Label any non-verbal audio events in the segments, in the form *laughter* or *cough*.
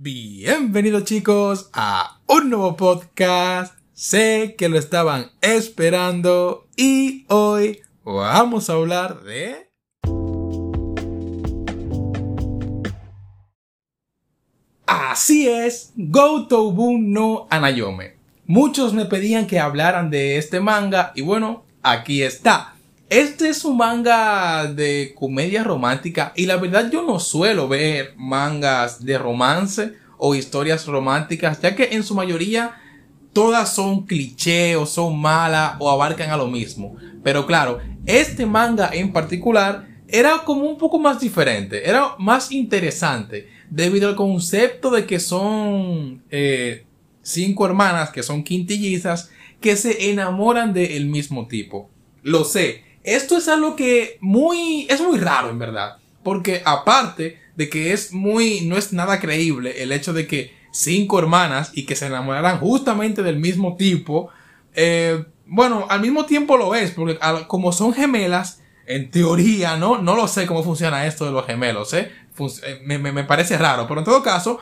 Bienvenidos chicos a un nuevo podcast. Sé que lo estaban esperando y hoy vamos a hablar de... Así es, Go no Anayome. Muchos me pedían que hablaran de este manga y bueno, aquí está. Este es un manga de comedia romántica y la verdad yo no suelo ver mangas de romance o historias románticas ya que en su mayoría todas son cliché o son malas o abarcan a lo mismo. Pero claro, este manga en particular era como un poco más diferente, era más interesante debido al concepto de que son eh, cinco hermanas que son quintillizas que se enamoran del mismo tipo. Lo sé, esto es algo que muy, es muy raro en verdad, porque aparte de que es muy, no es nada creíble el hecho de que cinco hermanas y que se enamoraran justamente del mismo tipo, eh, bueno, al mismo tiempo lo es, porque como son gemelas, en teoría, ¿no? No lo sé cómo funciona esto de los gemelos, ¿eh? eh me, me, me parece raro, pero en todo caso,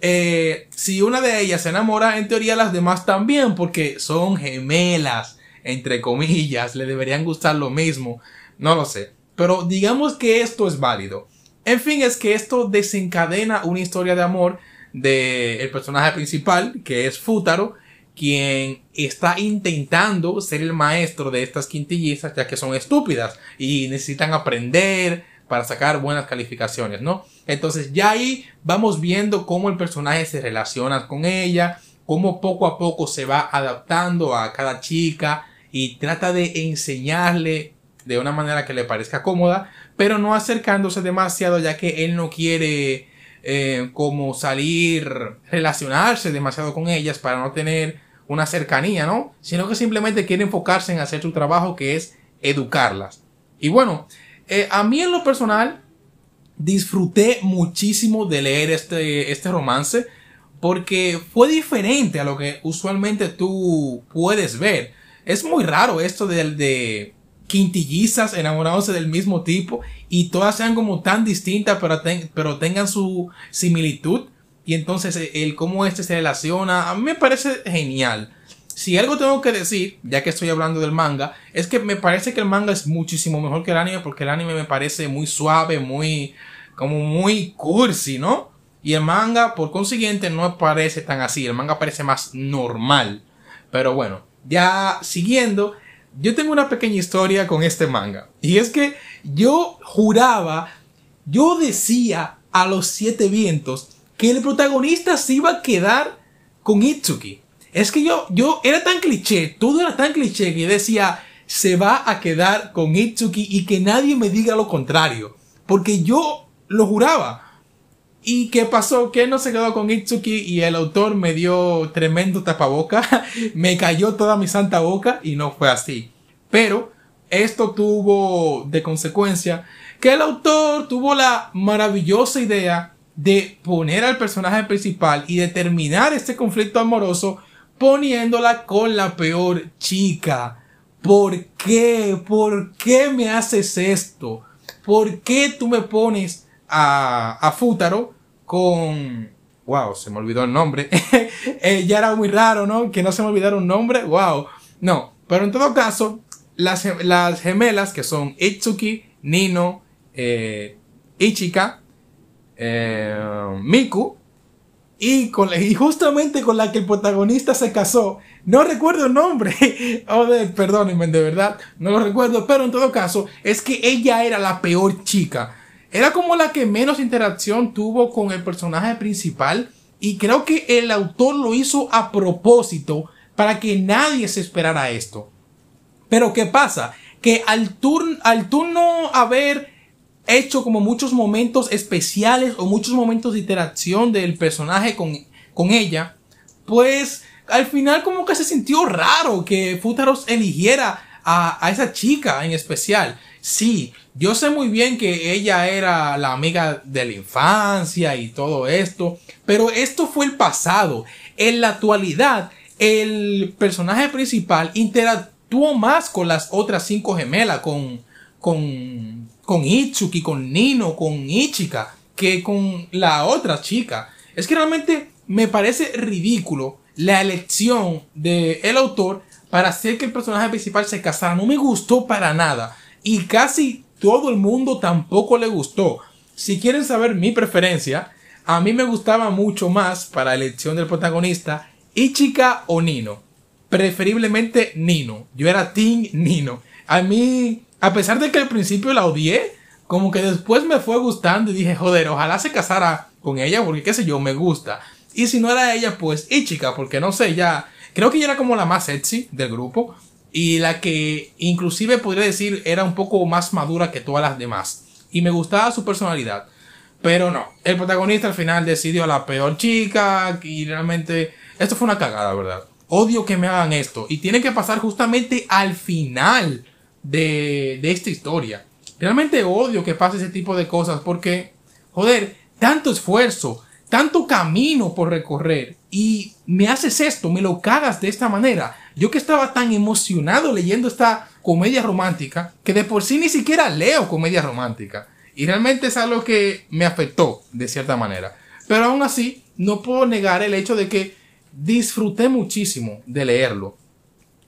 eh, si una de ellas se enamora, en teoría las demás también, porque son gemelas, entre comillas, le deberían gustar lo mismo, no lo sé. Pero digamos que esto es válido. En fin, es que esto desencadena una historia de amor del el personaje principal, que es Futaro, quien está intentando ser el maestro de estas quintillizas, ya que son estúpidas y necesitan aprender, para sacar buenas calificaciones, ¿no? Entonces ya ahí vamos viendo cómo el personaje se relaciona con ella, cómo poco a poco se va adaptando a cada chica y trata de enseñarle de una manera que le parezca cómoda, pero no acercándose demasiado ya que él no quiere eh, como salir, relacionarse demasiado con ellas para no tener una cercanía, ¿no? Sino que simplemente quiere enfocarse en hacer su trabajo que es educarlas. Y bueno, eh, a mí en lo personal disfruté muchísimo de leer este, este romance porque fue diferente a lo que usualmente tú puedes ver. Es muy raro esto de, de quintillizas enamorándose del mismo tipo y todas sean como tan distintas pero, pero tengan su similitud y entonces el cómo este se relaciona a mí me parece genial. Si algo tengo que decir, ya que estoy hablando del manga, es que me parece que el manga es muchísimo mejor que el anime porque el anime me parece muy suave, muy como muy cursi, ¿no? Y el manga, por consiguiente, no parece tan así. El manga parece más normal. Pero bueno, ya siguiendo, yo tengo una pequeña historia con este manga. Y es que yo juraba, yo decía a los siete vientos que el protagonista se iba a quedar con Itsuki. Es que yo, yo era tan cliché, todo era tan cliché que decía, se va a quedar con Itsuki y que nadie me diga lo contrario. Porque yo lo juraba. ¿Y qué pasó? Que no se quedó con Itsuki y el autor me dio tremendo tapaboca. *laughs* me cayó toda mi santa boca y no fue así. Pero esto tuvo de consecuencia que el autor tuvo la maravillosa idea de poner al personaje principal y de terminar este conflicto amoroso poniéndola con la peor chica. ¿Por qué? ¿Por qué me haces esto? ¿Por qué tú me pones a, a Futaro con... Wow, se me olvidó el nombre. *laughs* Eh, ya era muy raro, ¿no? Que no se me olvidara un nombre. Wow. No, pero en todo caso, las, las gemelas que son Itsuki, Nino, eh, Ichika, eh, Miku, y, con, y justamente con la que el protagonista se casó. No recuerdo el nombre. *laughs* oh, de, perdónenme, de verdad. No lo recuerdo. Pero en todo caso, es que ella era la peor chica. Era como la que menos interacción tuvo con el personaje principal. Y creo que el autor lo hizo a propósito para que nadie se esperara esto. Pero ¿qué pasa? Que al, turno al turno haber hecho como muchos momentos especiales o muchos momentos de interacción del personaje con, con ella, pues al final como que se sintió raro que Futaros eligiera a, a, esa chica en especial. Sí, yo sé muy bien que ella era la amiga de la infancia y todo esto, pero esto fue el pasado. En la actualidad, el personaje principal interactuó más con las otras cinco gemelas, con, con con Itsuki, con Nino, con Ichika, que con la otra chica. Es que realmente me parece ridículo la elección del el autor para hacer que el personaje principal se casara. No me gustó para nada. Y casi todo el mundo tampoco le gustó. Si quieren saber mi preferencia, a mí me gustaba mucho más para elección del protagonista Ichika o Nino. Preferiblemente Nino. Yo era Team Nino. A mí, a pesar de que al principio la odié, como que después me fue gustando y dije, joder, ojalá se casara con ella porque qué sé yo, me gusta. Y si no era ella, pues Ichika, porque no sé, ya, creo que ella era como la más sexy del grupo y la que inclusive podría decir era un poco más madura que todas las demás. Y me gustaba su personalidad. Pero no, el protagonista al final decidió a la peor chica y realmente esto fue una cagada, ¿verdad? Odio que me hagan esto y tiene que pasar justamente al final de, de esta historia. Realmente odio que pase ese tipo de cosas porque, joder, tanto esfuerzo, tanto camino por recorrer y me haces esto, me lo cagas de esta manera. Yo que estaba tan emocionado leyendo esta comedia romántica que de por sí ni siquiera leo comedia romántica. Y realmente es algo que me afectó de cierta manera. Pero aún así, no puedo negar el hecho de que disfruté muchísimo de leerlo.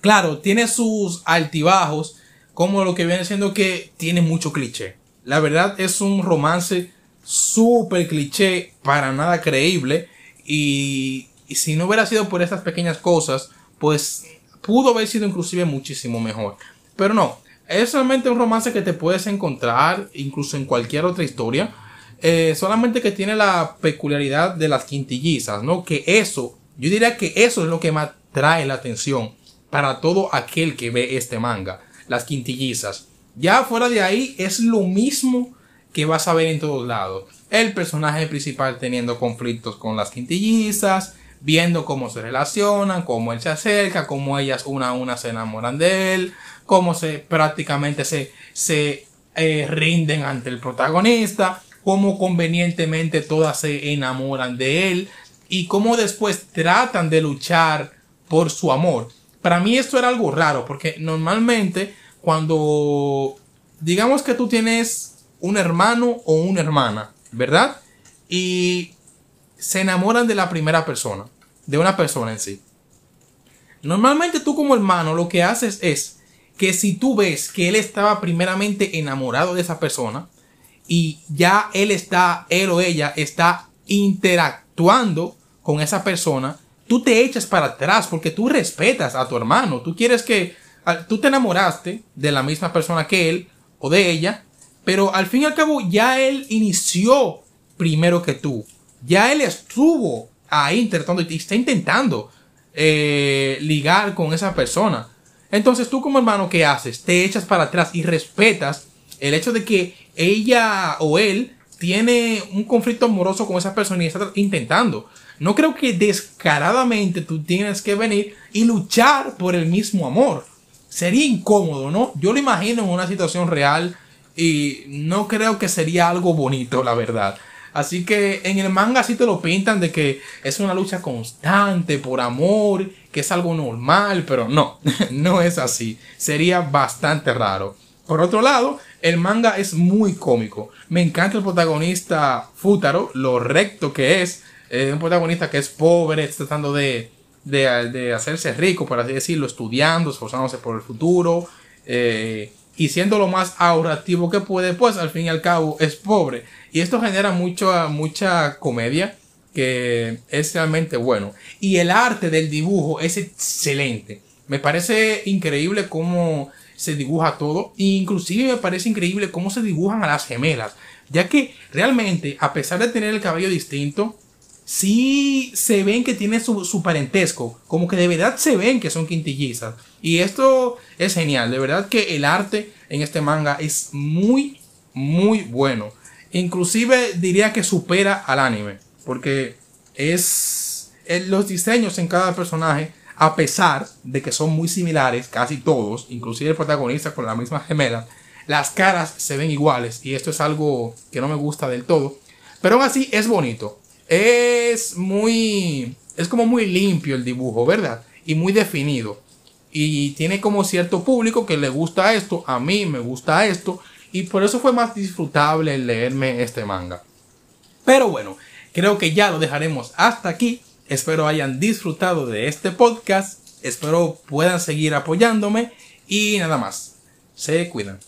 Claro, tiene sus altibajos, como lo que viene siendo que tiene mucho cliché. La verdad es un romance súper cliché, para nada creíble. Y, y, si no hubiera sido por estas pequeñas cosas, pues pudo haber sido inclusive muchísimo mejor. Pero no, es solamente un romance que te puedes encontrar incluso en cualquier otra historia. Eh, solamente que tiene la peculiaridad de las quintillizas, ¿no? Que eso, yo diría que eso es lo que más trae la atención para todo aquel que ve este manga. Las quintillizas. Ya fuera de ahí es lo mismo que vas a ver en todos lados. El personaje principal teniendo conflictos con las quintillizas, viendo cómo se relacionan, cómo él se acerca, cómo ellas una a una se enamoran de él, cómo se prácticamente se, se eh, rinden ante el protagonista, cómo convenientemente todas se enamoran de él y cómo después tratan de luchar por su amor. Para mí esto era algo raro porque normalmente cuando digamos que tú tienes un hermano o una hermana, ¿verdad? Y se enamoran de la primera persona, de una persona en sí. Normalmente tú como hermano lo que haces es que si tú ves que él estaba primeramente enamorado de esa persona y ya él está, él o ella está interactuando con esa persona, tú te echas para atrás porque tú respetas a tu hermano. Tú quieres que, tú te enamoraste de la misma persona que él o de ella, pero al fin y al cabo ya él inició primero que tú. Ya él estuvo ahí intentando y está intentando eh, ligar con esa persona. Entonces tú como hermano, ¿qué haces? Te echas para atrás y respetas el hecho de que ella o él tiene un conflicto amoroso con esa persona y está intentando. No creo que descaradamente tú tienes que venir y luchar por el mismo amor. Sería incómodo, ¿no? Yo lo imagino en una situación real y no creo que sería algo bonito, la verdad. Así que en el manga sí te lo pintan de que es una lucha constante por amor, que es algo normal, pero no, *laughs* no es así. Sería bastante raro. Por otro lado, el manga es muy cómico. Me encanta el protagonista Futaro, lo recto que es. un protagonista que es pobre, tratando de, de, hacerse rico, por así decirlo, estudiando, esforzándose por el futuro. Eh, y siendo lo más ahorrativo que puede, pues al fin y al cabo es pobre. Y esto genera mucho, mucha comedia que es realmente bueno. Y el arte del dibujo es excelente. Me parece increíble cómo se dibuja todo. E inclusive me parece increíble cómo se dibujan a las gemelas. Ya que realmente, a pesar de tener el cabello distinto, sí se ven que tiene su, su, parentesco. Como que de verdad se ven que son quintillizas. Y esto es genial. De verdad que el arte en este manga es muy, muy bueno. Inclusive diría que supera al anime. Porque es los diseños en cada personaje, a pesar de que son muy similares, casi todos, inclusive el protagonista con la misma gemela, las caras se ven iguales y esto es algo que no me gusta del todo. Pero aún así es bonito. Es muy... Es como muy limpio el dibujo, ¿verdad? Y muy definido. Y tiene como cierto público que le gusta esto, a mí me gusta esto, y por eso fue más disfrutable leerme este manga. Pero bueno, creo que ya lo dejaremos hasta aquí. Espero hayan disfrutado de este podcast. Espero puedan seguir apoyándome. Y nada más. Se cuidan.